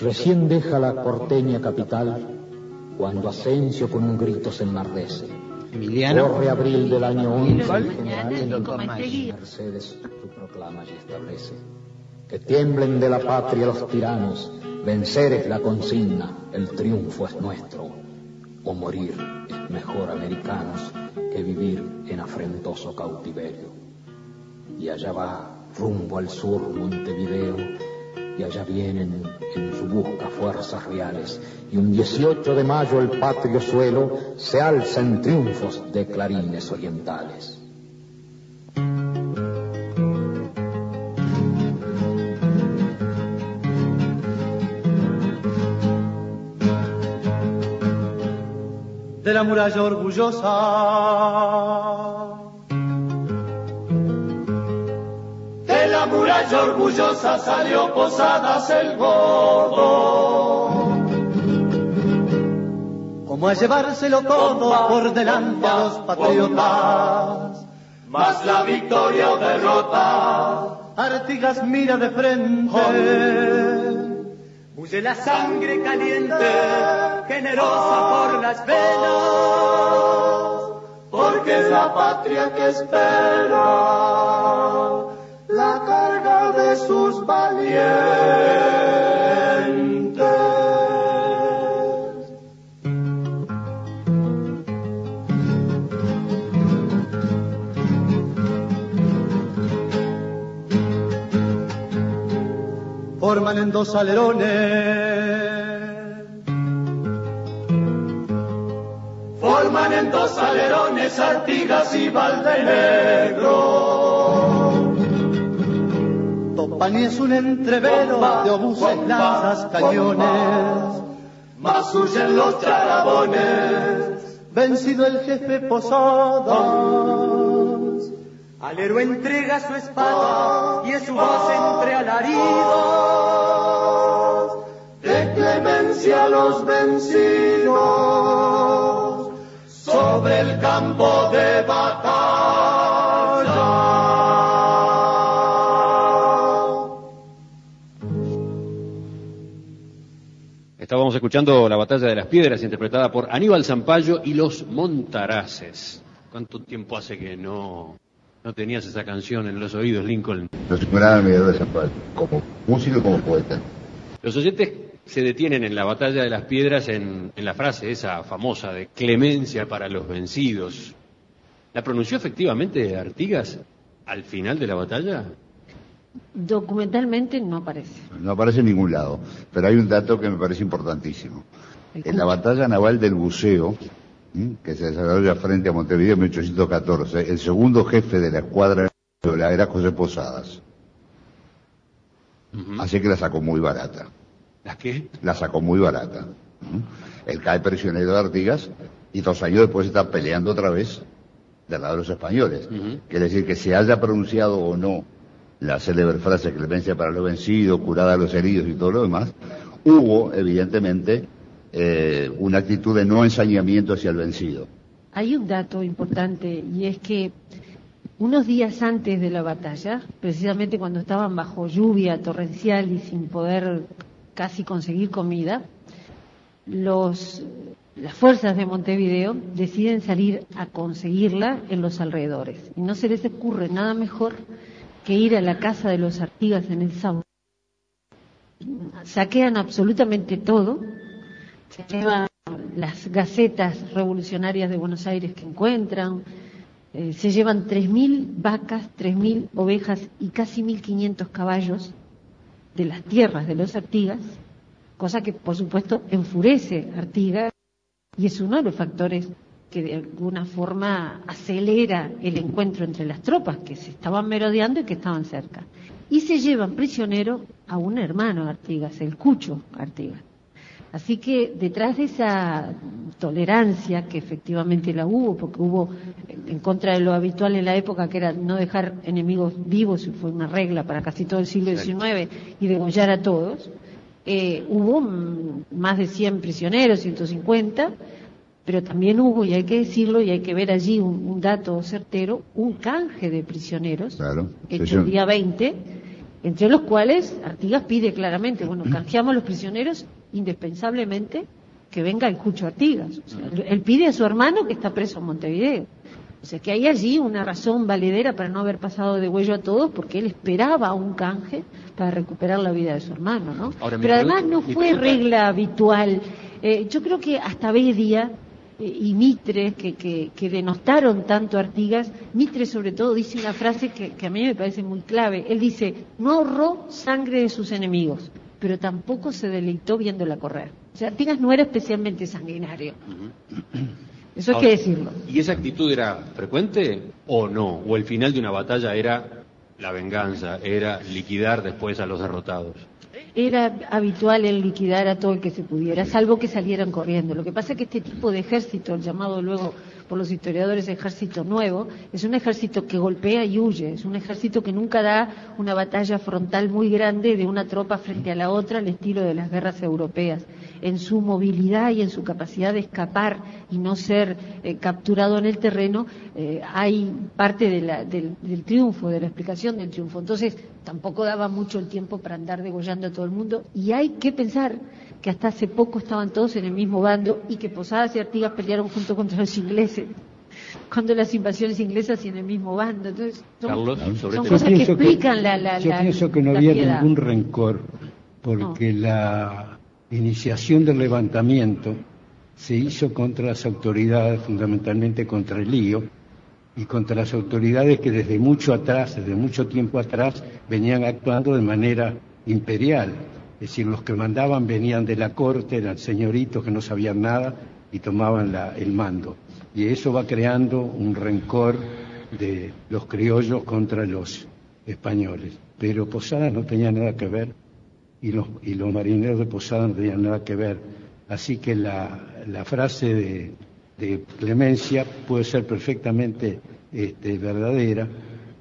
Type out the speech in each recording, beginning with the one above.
Recién deja la porteña capital cuando Asensio con un grito se enardece. Emiliano. Corre abril del año 11 el general en el Mercedes su proclama y establece que tiemblen de la patria los tiranos, vencer es la consigna, el triunfo es nuestro, o morir es mejor americanos que vivir en afrentoso cautiverio. Y allá va rumbo al sur Montevideo, y allá vienen en su busca fuerzas reales, y un 18 de mayo el patrio suelo se alza en triunfos de clarines orientales. de la muralla orgullosa. Muralla orgullosa salió Posadas el gordo. Como a llevárselo todo por delante a los patriotas. Más la victoria o derrota. Artigas mira de frente Huye la sangre caliente, generosa por las venas, porque es la patria que espera sus valientes. forman en dos alerones. Forman en dos alerones Artigas y Valdenegro. Topani es un entrevero de obuses, lanzas, cañones. Más huyen los charabones, vencido el jefe Posadas al héroe entrega su espada y es su voz entre alaridos de clemencia a los vencidos sobre el campo de batalla. Estábamos escuchando la batalla de las piedras interpretada por Aníbal Zampayo y los Montaraces. ¿Cuánto tiempo hace que no no tenías esa canción en los oídos, Lincoln. Los ignoraba de San Pablo, como músico y como poeta. Los oyentes se detienen en la batalla de las piedras en, en la frase esa famosa de clemencia para los vencidos. ¿La pronunció efectivamente Artigas al final de la batalla? Documentalmente no aparece. No aparece en ningún lado, pero hay un dato que me parece importantísimo. En la batalla naval del buceo, que se desarrolla frente a Montevideo en 1814. El segundo jefe de la escuadra era José Posadas. Así que la sacó muy barata. ¿La qué? La sacó muy barata. Él cae prisionero de Artigas y dos años después está peleando otra vez del lado de los españoles. Quiere decir que se haya pronunciado o no la célebre frase clemencia para los vencidos, curada a los heridos y todo lo demás, hubo, evidentemente, eh, una actitud de no ensañamiento hacia el vencido. Hay un dato importante y es que unos días antes de la batalla, precisamente cuando estaban bajo lluvia torrencial y sin poder casi conseguir comida, los, las fuerzas de Montevideo deciden salir a conseguirla en los alrededores. Y no se les ocurre nada mejor que ir a la casa de los Artigas en el Sauce. Saquean absolutamente todo, se llevan las gacetas revolucionarias de Buenos Aires que encuentran, eh, se llevan 3.000 vacas, 3.000 ovejas y casi 1.500 caballos de las tierras de los Artigas, cosa que por supuesto enfurece a Artigas y es uno de los factores que de alguna forma acelera el encuentro entre las tropas que se estaban merodeando y que estaban cerca. Y se llevan prisionero a un hermano Artigas, el Cucho Artigas. Así que detrás de esa tolerancia, que efectivamente la hubo, porque hubo en contra de lo habitual en la época, que era no dejar enemigos vivos, y fue una regla para casi todo el siglo XIX, y degollar a todos, eh, hubo más de 100 prisioneros, 150, pero también hubo, y hay que decirlo, y hay que ver allí un, dato certero, un canje de prisioneros, claro, hecho el día 20, entre los cuales Artigas pide claramente, bueno, canjeamos a los prisioneros indispensablemente que venga el Cucho Artigas. él pide a su hermano que está preso en Montevideo. O sea que hay allí una razón valedera para no haber pasado de huello a todos, porque él esperaba un canje para recuperar la vida de su hermano, ¿no? Pero además no fue regla habitual. Eh, yo creo que hasta Bedia y Mitre, que, que, denostaron tanto a Artigas, Mitre sobre todo dice una frase que, a mí me parece muy clave. Él dice, no ahorró sangre de sus enemigos, pero tampoco se deleitó viéndola correr. O sea, Artigas no era especialmente sanguinario. Eso hay que decirlo. ¿Y esa actitud era frecuente o no? ¿O el final de una batalla era la venganza, era liquidar después a los derrotados? Era habitual el liquidar a todo el que se pudiera, salvo que salieran corriendo. Lo que pasa es que este tipo de ejército, llamado luego por los historiadores ejército nuevo, es un ejército que golpea y huye, es un ejército que nunca da una batalla frontal muy grande de una tropa frente a la otra al estilo de las guerras europeas. En su movilidad y en su capacidad de escapar y no ser eh, capturado en el terreno, eh, hay parte del, del triunfo, de la explicación del triunfo. Entonces, tampoco daba mucho el tiempo para andar degollando a todo el mundo. Y hay que pensar que hasta hace poco estaban todos en el mismo bando y que Posadas y Artigas pelearon junto contra los ingleses cuando las invasiones inglesas y en el mismo bando. Entonces, son, cosas que explican la, la, Yo pienso que no había ningún rencor porque la iniciación del levantamiento se hizo contra las autoridades, fundamentalmente contra el lío, y contra las autoridades que desde mucho atrás, desde mucho tiempo atrás, venían actuando de manera imperial. Es decir, los que mandaban venían de la corte, eran señoritos que no sabían nada y tomaban el mando. Y eso va creando un rencor de los criollos contra los españoles. Pero Posada no tenía nada que ver y los, y los marineros de Posada no tenían nada que ver. Así que la, frase de, de, Clemencia puede ser perfectamente este, verdadera,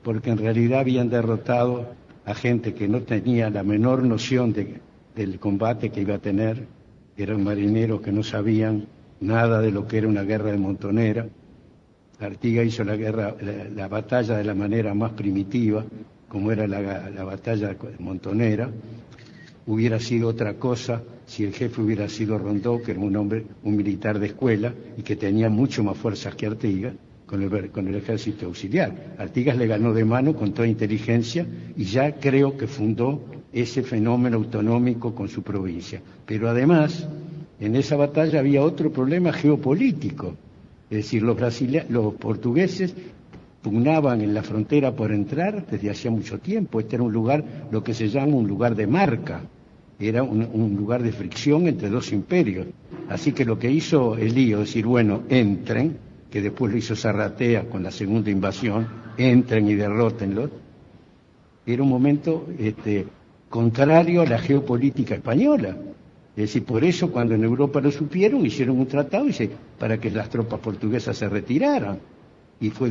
porque en realidad habían derrotado a gente que no tenía la menor noción de, del combate que iba a tener, eran marineros que no sabían nada de lo que era una guerra de montonera. Artigas hizo la guerra, la, batalla de la manera más primitiva, como era la, batalla de montonera. Hubiera sido otra cosa si el jefe hubiera sido Rondó, que era un hombre, un militar de escuela y que tenía mucho más fuerzas que Artigas con el, con el ejército auxiliar. Artigas le ganó de mano con toda inteligencia y ya creo que fundó ese fenómeno autonómico con su provincia. Pero además, en esa batalla había otro problema geopolítico. Es decir, los, los portugueses pugnaban en la frontera por entrar desde hacía mucho tiempo. Este era un lugar, lo que se llama un lugar de marca. Era un, lugar de fricción entre dos imperios. Así que lo que hizo Elío, decir, bueno, entren, que después lo hizo Zarratea con la segunda invasión, entren y derrótenlos, era un momento este, contrario a la geopolítica española. Es decir, por eso cuando en Europa lo supieron, hicieron un tratado para que las tropas portuguesas se retiraran. Y fue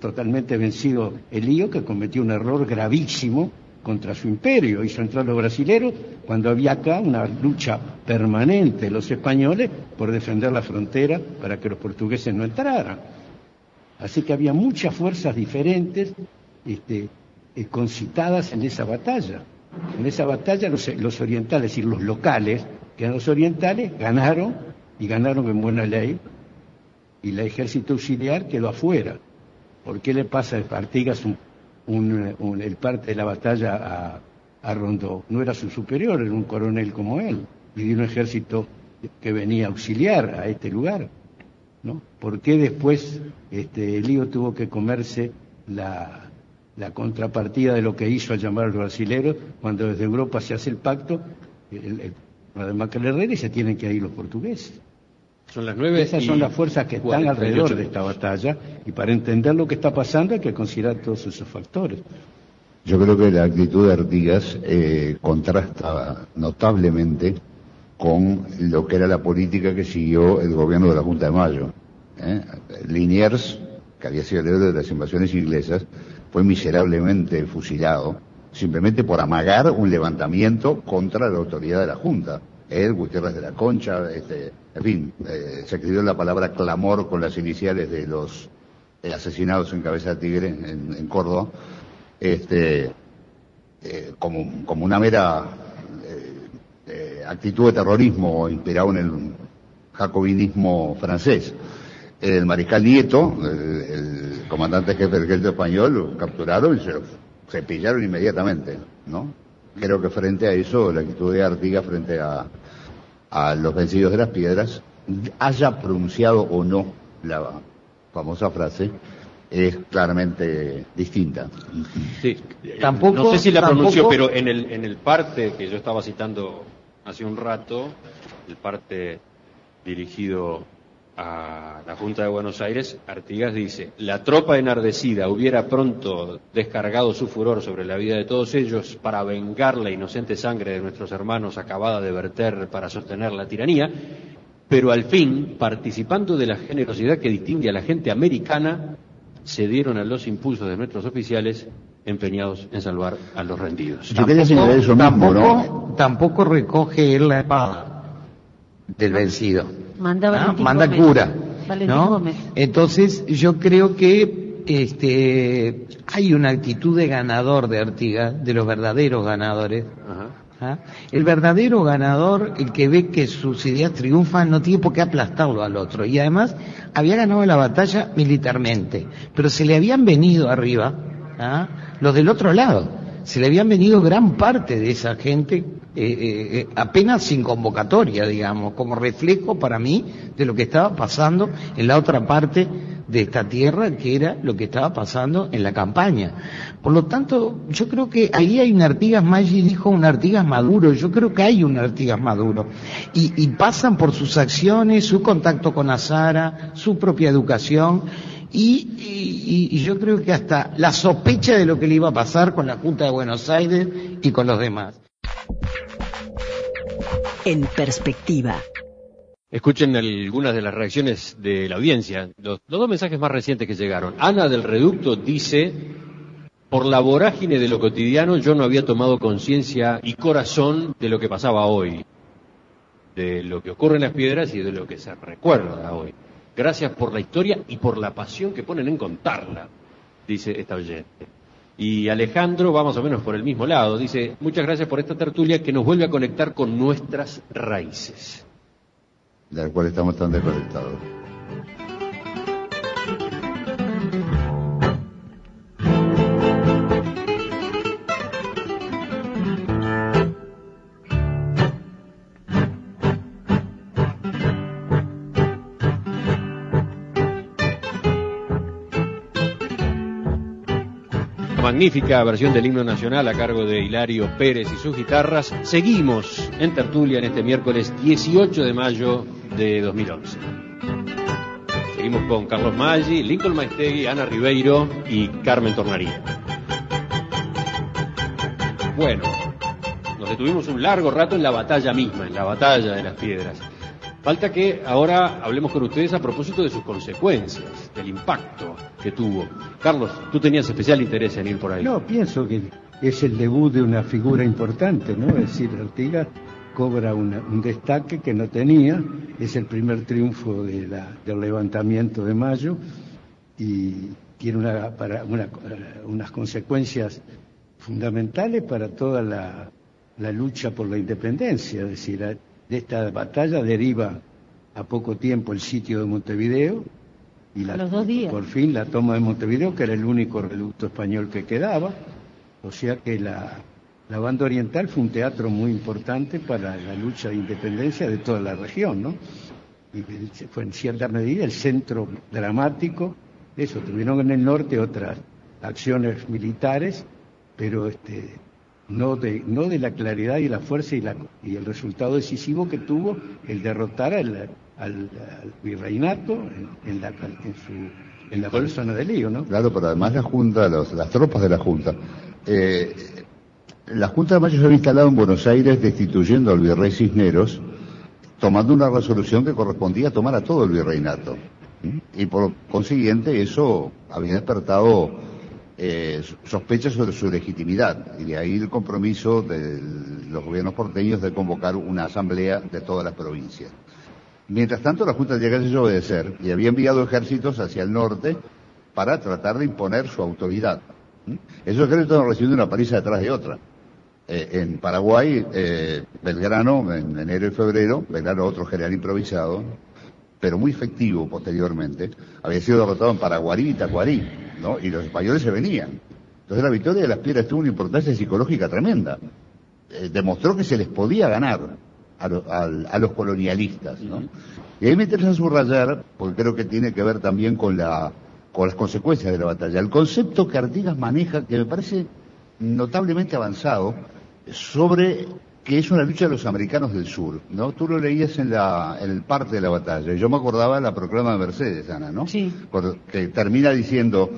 totalmente vencido el lío que cometió un error gravísimo contra su imperio. Hizo entrar a los brasileros cuando había acá una lucha permanente de los españoles por defender la frontera para que los portugueses no entraran. Así que había muchas fuerzas diferentes este, eh, concitadas en esa batalla. En esa batalla los, orientales, es decir, los locales, que eran los orientales, ganaron y ganaron en buena ley y el ejército auxiliar quedó afuera. ¿Por qué le pasa a Artigas el parte de la batalla a, Rondó? No era su superior, era un coronel como él, y de un ejército que venía a auxiliar a este lugar. ¿no? ¿Por qué después este, Elío tuvo que comerse la, contrapartida de lo que hizo al llamar a los brasileños, cuando desde Europa se hace el pacto, además que el y se tienen que ir los portugueses. Son las nueve Esas son las fuerzas que están alrededor de esta batalla y para entender lo que está pasando hay que considerar todos esos factores. Yo creo que la actitud de Artigas eh, contrasta notablemente con lo que era la política que siguió el gobierno de la Junta de Mayo. ¿eh? Liniers, que había sido el héroe de las invasiones inglesas, fue miserablemente fusilado simplemente por amagar un levantamiento contra la autoridad de la Junta. Él, Gutiérrez de la Concha, este, en fin, eh, se escribió la palabra clamor con las iniciales de los asesinados en Cabeza de Tigre, en, Córdoba. Este, eh, como, como una mera actitud de terrorismo inspirado en el jacobinismo francés. El mariscal Nieto, el, comandante jefe del ejército español, lo capturaron y se pillaron inmediatamente, ¿no? Creo que frente a eso, la actitud de Artigas frente a, a los vencidos de las piedras, haya pronunciado o no la famosa frase, es claramente distinta. Sí, tampoco, no sé si la pronunció, pero en el, en el parte que yo estaba citando hace un rato, el parte dirigido a la Junta de Buenos Aires, Artigas dice, la tropa enardecida hubiera pronto descargado su furor sobre la vida de todos ellos para vengar la inocente sangre de nuestros hermanos acabada de verter para sostener la tiranía, pero al fin, participando de la generosidad que distingue a la gente americana, cedieron a los impulsos de nuestros oficiales empeñados en salvar a los rendidos. tampoco, tampoco recoge la espada del vencido Manda, Manda cura. ¿no? Entonces, yo creo que este, hay una actitud de ganador de Artigas, de los verdaderos ganadores. ¿Ah? El verdadero ganador, el que ve que sus ideas triunfan, no tiene por qué aplastarlo al otro. Y además, había ganado la batalla militarmente, pero se le habían venido arriba ¿ah? los del otro lado. Se le habían venido gran parte de esa gente eh, eh, eh, apenas sin convocatoria, digamos, como reflejo para mí de lo que estaba pasando en la otra parte de esta tierra, que era lo que estaba pasando en la campaña. Por lo tanto, yo creo que ahí hay un Artigas Maggi dijo un Artigas maduro, yo creo que hay un Artigas maduro. Y, pasan por sus acciones, su contacto con Azara, su propia educación, y, y, yo creo que hasta la sospecha de lo que le iba a pasar con la Junta de Buenos Aires y con los demás en perspectiva. Escuchen algunas de las reacciones de la audiencia, los, dos mensajes más recientes que llegaron. Ana del Reducto dice, por la vorágine de lo cotidiano yo no había tomado conciencia y corazón de lo que pasaba hoy, de lo que ocurre en las piedras y de lo que se recuerda hoy. Gracias por la historia y por la pasión que ponen en contarla, dice esta oyente. Y Alejandro va más o menos por el mismo lado. Dice, muchas gracias por esta tertulia que nos vuelve a conectar con nuestras raíces. De la cual estamos tan desconectados. Magnífica versión del himno nacional a cargo de Hilario Pérez y sus guitarras. Seguimos en tertulia en este miércoles 18 de mayo de 2011. Seguimos con Carlos Maggi, Lincoln Maestegui, Ana Ribeiro y Carmen Tornaría. Bueno, nos detuvimos un largo rato en la batalla misma, en la batalla de las piedras. Falta que ahora hablemos con ustedes a propósito de sus consecuencias, del impacto que tuvo. Carlos, tú tenías especial interés en ir por ahí. No, pienso que es el debut de una figura importante, ¿no? Es decir, Artigas cobra un destaque que no tenía, es el primer triunfo de del levantamiento de mayo y tiene una, para unas consecuencias fundamentales para toda la, la lucha por la independencia, es decir, de esta batalla deriva a poco tiempo el sitio de Montevideo y la, por fin la toma de Montevideo, que era el único reducto español que quedaba. O sea que la, la banda oriental fue un teatro muy importante para la lucha de independencia de toda la región, ¿no? Y fue en cierta medida el centro dramático eso. Tuvieron en el norte otras acciones militares, pero este, no de, no de la claridad y la fuerza y, la, y el resultado decisivo que tuvo el derrotar al, al, virreinato en, la, en, su, en la persona de Lío, ¿no? Claro, pero además la Junta, las tropas de la Junta. Eh, la Junta de Mayo se había instalado en Buenos Aires destituyendo al virrey Cisneros, tomando una resolución que correspondía a tomar a todo el virreinato. Y por consiguiente eso había despertado eh, sospechas sobre su legitimidad y de ahí el compromiso de los gobiernos porteños de convocar una asamblea de todas las provincias. Mientras tanto, la Junta llega a obedecer y había enviado ejércitos hacia el norte para tratar de imponer su autoridad. Esos ejércitos han recibido una paliza detrás de otra. Eh, en Paraguay, eh, Belgrano, en enero y febrero, Belgrano otro general improvisado, pero muy efectivo posteriormente, había sido derrotado en Paraguarí y Tacuarí, ¿no? Y los españoles se venían. Entonces la victoria de las piedras tuvo una importancia psicológica tremenda. Eh, demostró que se les podía ganar a, los colonialistas. Y ahí me interesa subrayar, porque creo que tiene que ver también con las consecuencias de la batalla. El concepto que Artigas maneja, que me parece notablemente avanzado, sobre que es una lucha de los americanos del sur, ¿no? Tú lo leías en, la, en el parte de la batalla. Yo me acordaba de la proclama de Mercedes, Ana, ¿no? Sí. que termina diciendo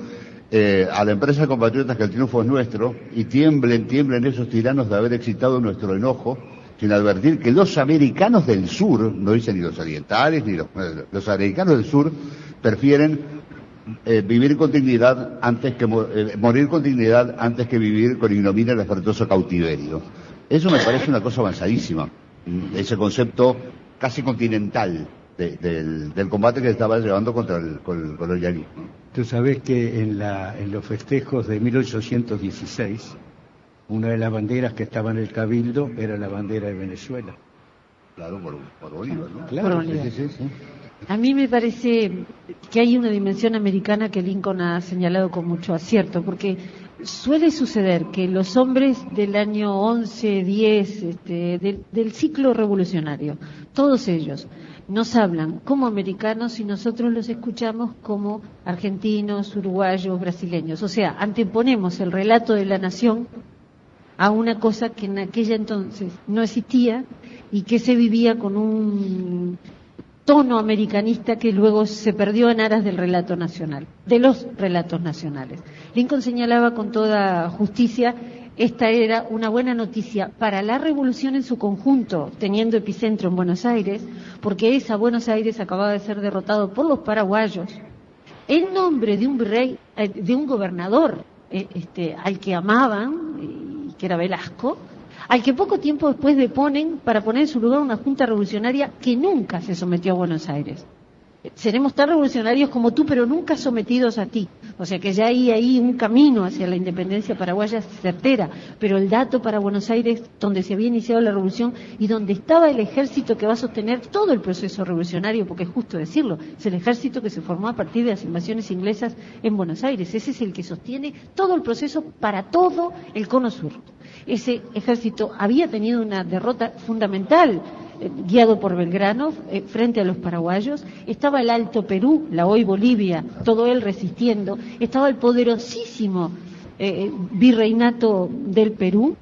eh, a la empresa compatriotas que el triunfo es nuestro y tiemblen, tiemblen esos tiranos de haber excitado nuestro enojo sin advertir que los americanos del sur, no dicen ni los orientales ni los, los americanos del sur, prefieren eh, vivir con dignidad antes que eh, morir con dignidad antes que vivir con ignominia el espantoso cautiverio. Eso me parece una cosa avanzadísima, ese concepto casi continental del, combate que se estaba llevando contra el, colonialismo. Tú sabes que en, los festejos de 1816, una de las banderas que estaba en el Cabildo era la bandera de Venezuela. Claro, por, Bolívar, ¿no? Claro, Sí, sí, sí. A mí me parece que hay una dimensión americana que Lincoln ha señalado con mucho acierto, porque suele suceder que los hombres del año 11, 10, este, del, ciclo revolucionario, todos ellos, nos hablan como americanos y nosotros los escuchamos como argentinos, uruguayos, brasileños. O sea, anteponemos el relato de la nación a una cosa que en aquella entonces no existía y que se vivía con un tono americanista que luego se perdió en aras del relato nacional, de los relatos nacionales. Lincoln señalaba con toda justicia esta era una buena noticia para la revolución en su conjunto, teniendo epicentro en Buenos Aires, porque esa Buenos Aires acababa de ser derrotado por los paraguayos en nombre de un virrey, eh, de un gobernador eh, este, al que amaban, que era Velasco, al que poco tiempo después deponen para poner en su lugar una junta revolucionaria que nunca se sometió a Buenos Aires seremos tan revolucionarios como tú, pero nunca sometidos a ti. O sea que ya hay ahí un camino hacia la independencia paraguaya certera, pero el dato para Buenos Aires, donde se había iniciado la revolución y donde estaba el ejército que va a sostener todo el proceso revolucionario, porque es justo decirlo, es el ejército que se formó a partir de las invasiones inglesas en Buenos Aires. Ese es el que sostiene todo el proceso para todo el cono sur. Ese ejército había tenido una derrota fundamental guiado por Belgrano, eh, frente a los paraguayos, estaba el Alto Perú, la hoy Bolivia, todo él resistiendo, estaba el poderosísimo eh, virreinato del Perú,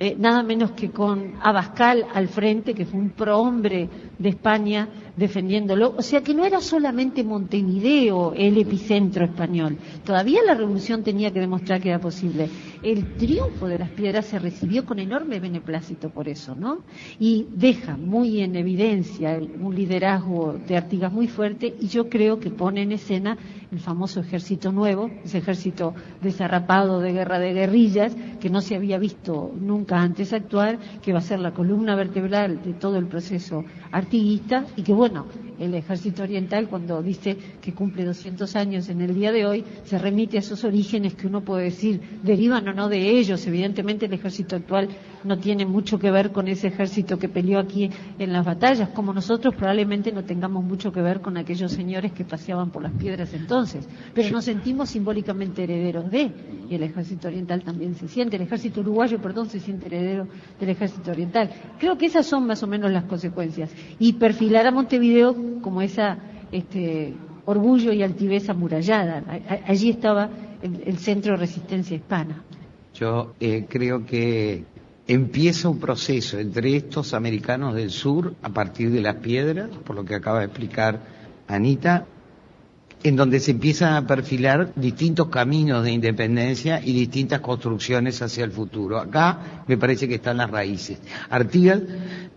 eh, nada menos que con Abascal al frente, que fue un prohombre de España defendiéndolo. O sea que no era solamente Montevideo el epicentro español. Todavía la revolución tenía que demostrar que era posible. El triunfo de las piedras se recibió con enorme beneplácito por eso, ¿no? Y deja muy en evidencia un liderazgo de Artigas muy fuerte y yo creo que pone en escena el famoso ejército nuevo, ese ejército desarrapado de guerra de guerrillas que no se había visto nunca antes actuar, que va a ser la columna vertebral de todo el proceso artiguista y que bueno, el ejército oriental cuando dice que cumple 200 años en el día de hoy, se remite a esos orígenes que uno puede decir derivan o no de ellos. Evidentemente el ejército actual no tiene mucho que ver con ese ejército que peleó aquí en las batallas, como nosotros probablemente no tengamos mucho que ver con aquellos señores que paseaban por las piedras entonces, pero nos sentimos simbólicamente herederos de, y el ejército oriental también se siente, el ejército uruguayo, perdón, se siente heredero del ejército oriental. Creo que esas son más o menos las consecuencias. Y perfilar a Montevideo como esa este, orgullo y altivez amurallada. Allí estaba el, centro de resistencia hispana. Yo eh, creo que empieza un proceso entre estos americanos del sur a partir de las piedras, por lo que acaba de explicar Anita, en donde se empiezan a perfilar distintos caminos de independencia y distintas construcciones hacia el futuro. Acá me parece que están las raíces. Artigas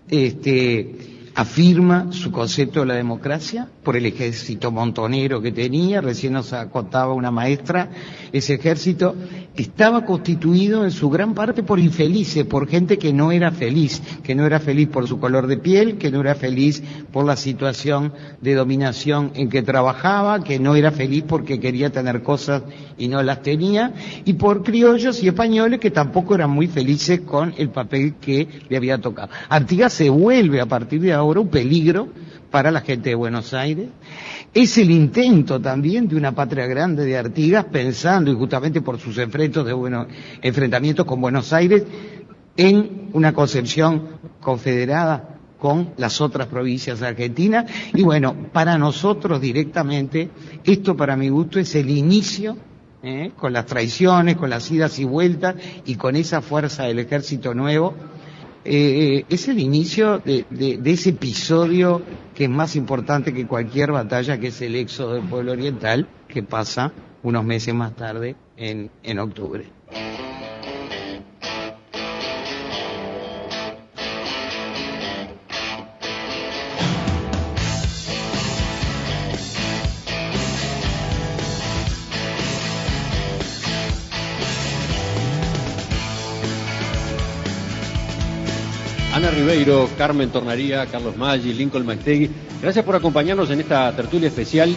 este, afirma su concepto de la democracia por el ejército montonero que tenía, recién nos contaba una maestra, ese ejército estaba constituido en su gran parte por infelices, por gente que no era feliz, que no era feliz por su color de piel, que no era feliz por la situación de dominación en que trabajaba, que no era feliz porque quería tener cosas y no las tenía, y por criollos y españoles que tampoco eran muy felices con el papel que le había tocado. Artigas se vuelve a partir de ahora un peligro para la gente de Buenos Aires. Es el intento también de una patria grande de Artigas, pensando, y justamente por sus enfrentos de bueno, enfrentamientos con Buenos Aires, en una concepción confederada con las otras provincias de Argentina. Y bueno, para nosotros directamente, esto para mi gusto es el inicio ¿eh? con las traiciones, con las idas y vueltas y con esa fuerza del ejército nuevo eh, es el inicio de, ese episodio que es más importante que cualquier batalla, que es el éxodo del pueblo oriental, que pasa unos meses más tarde en octubre. Ribeiro, Carmen Tornaría, Carlos Maggi, Lincoln Maestegui. Gracias por acompañarnos en esta tertulia especial